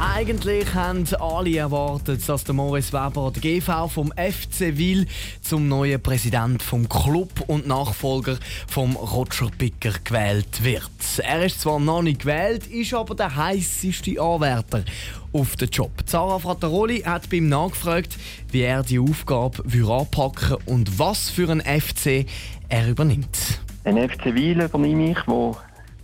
Eigentlich haben alle erwartet, dass der Morris Weber, der GV vom FC Wil, zum neuen Präsident vom Club und Nachfolger vom Roger Picker gewählt wird. Er ist zwar noch nicht gewählt, ist aber der heißeste Anwärter auf den Job. Zara Frattaroli hat beim nachgefragt, wie er die Aufgabe anpacken und was für ein FC er übernimmt. Ein FC Wiel übernehme ich, wo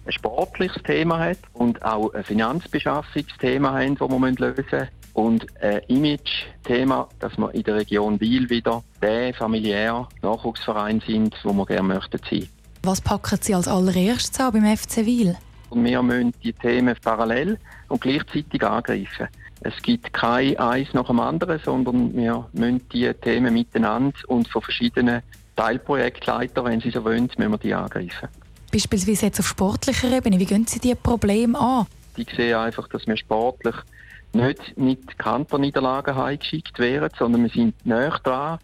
ein sportliches Thema hat und auch ein Finanzbeschaffungsthema haben, das wir lösen müssen. Und ein Image-Thema, dass wir in der Region Wiel wieder der familiäre Nachwuchsverein sind, wo wir gerne möchten sein. Was packen Sie als allererstes an beim FC Wiel? Und wir müssen die Themen parallel und gleichzeitig angreifen. Es gibt kein eins nach dem anderen, sondern wir müssen die Themen miteinander und von verschiedenen Teilprojektleitern, wenn sie so wollen, müssen wir die angreifen. Beispielsweise jetzt auf sportlicher Ebene, wie gehen Sie diese Probleme an? Ich sehe einfach, dass wir sportlich nicht mit Kanterniederlagen heimgeschickt werden, sondern wir sind näher dran.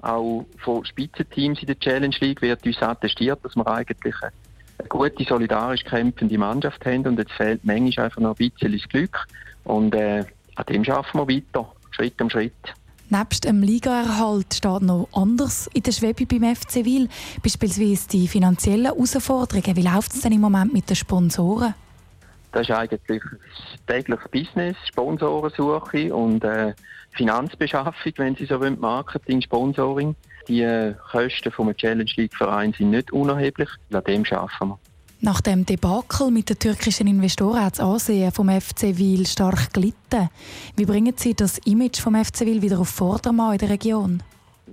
Auch von Spitzenteams in der Challenge League wird uns attestiert, dass wir eigentlich eine gute, solidarisch kämpfende Mannschaft haben und jetzt fehlt manchmal einfach noch ein bisschen das Glück und äh, an dem schaffen wir weiter, Schritt um Schritt. Nebst dem Ligaerhalt steht noch anders in der Schwebe beim FC Wil, beispielsweise die finanziellen Herausforderungen. Wie läuft es denn im Moment mit den Sponsoren? Das ist eigentlich tägliches Business, Sponsorensuche und äh, Finanzbeschaffung, wenn Sie so wollen, Marketing, Sponsoring. Die äh, Kosten vom Challenge League Verein sind nicht unerheblich. An dem arbeiten wir. Nach dem Debakel mit den türkischen Investoren hat das Ansehen vom FC Wil stark gelitten. Wie bringen Sie das Image vom FC Wil wieder auf Vordermann in der Region?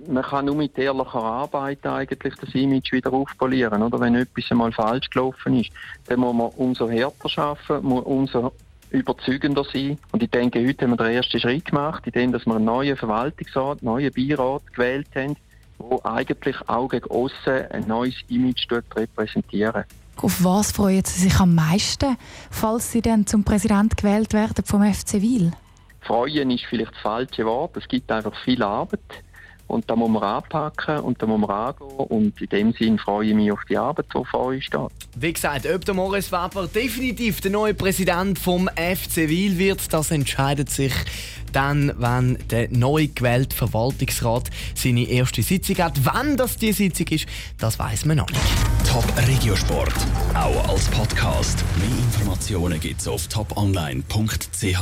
Man kann nur mit ehrlicher Arbeit eigentlich das Image wieder aufpolieren. Oder? Wenn etwas einmal falsch gelaufen ist, dann muss man umso härter arbeiten, muss umso überzeugender sein. Und ich denke, heute haben wir den ersten Schritt gemacht, indem wir einen neuen Verwaltungsrat, einen neuen Beirat gewählt haben, der eigentlich auch gegen aussen ein neues Image repräsentieren. Auf was freuen Sie sich am meisten, falls Sie dann zum Präsident gewählt werden vom FC Wil? Freuen ist vielleicht das falsche Wort. Es gibt einfach viel Arbeit. Und da muss man anpacken und da muss man angehen. Und in dem Sinn freue ich mich auf die Arbeit, die vor uns steht. Wie gesagt, ob der Morris Weber definitiv der neue Präsident vom FC Wil wird, das entscheidet sich dann, wenn der neu gewählte Verwaltungsrat seine erste Sitzung hat. Wann das die Sitzung ist, das weiß man noch nicht. Top Regiosport, auch als Podcast. Mehr Informationen gibt's auf toponline.ch.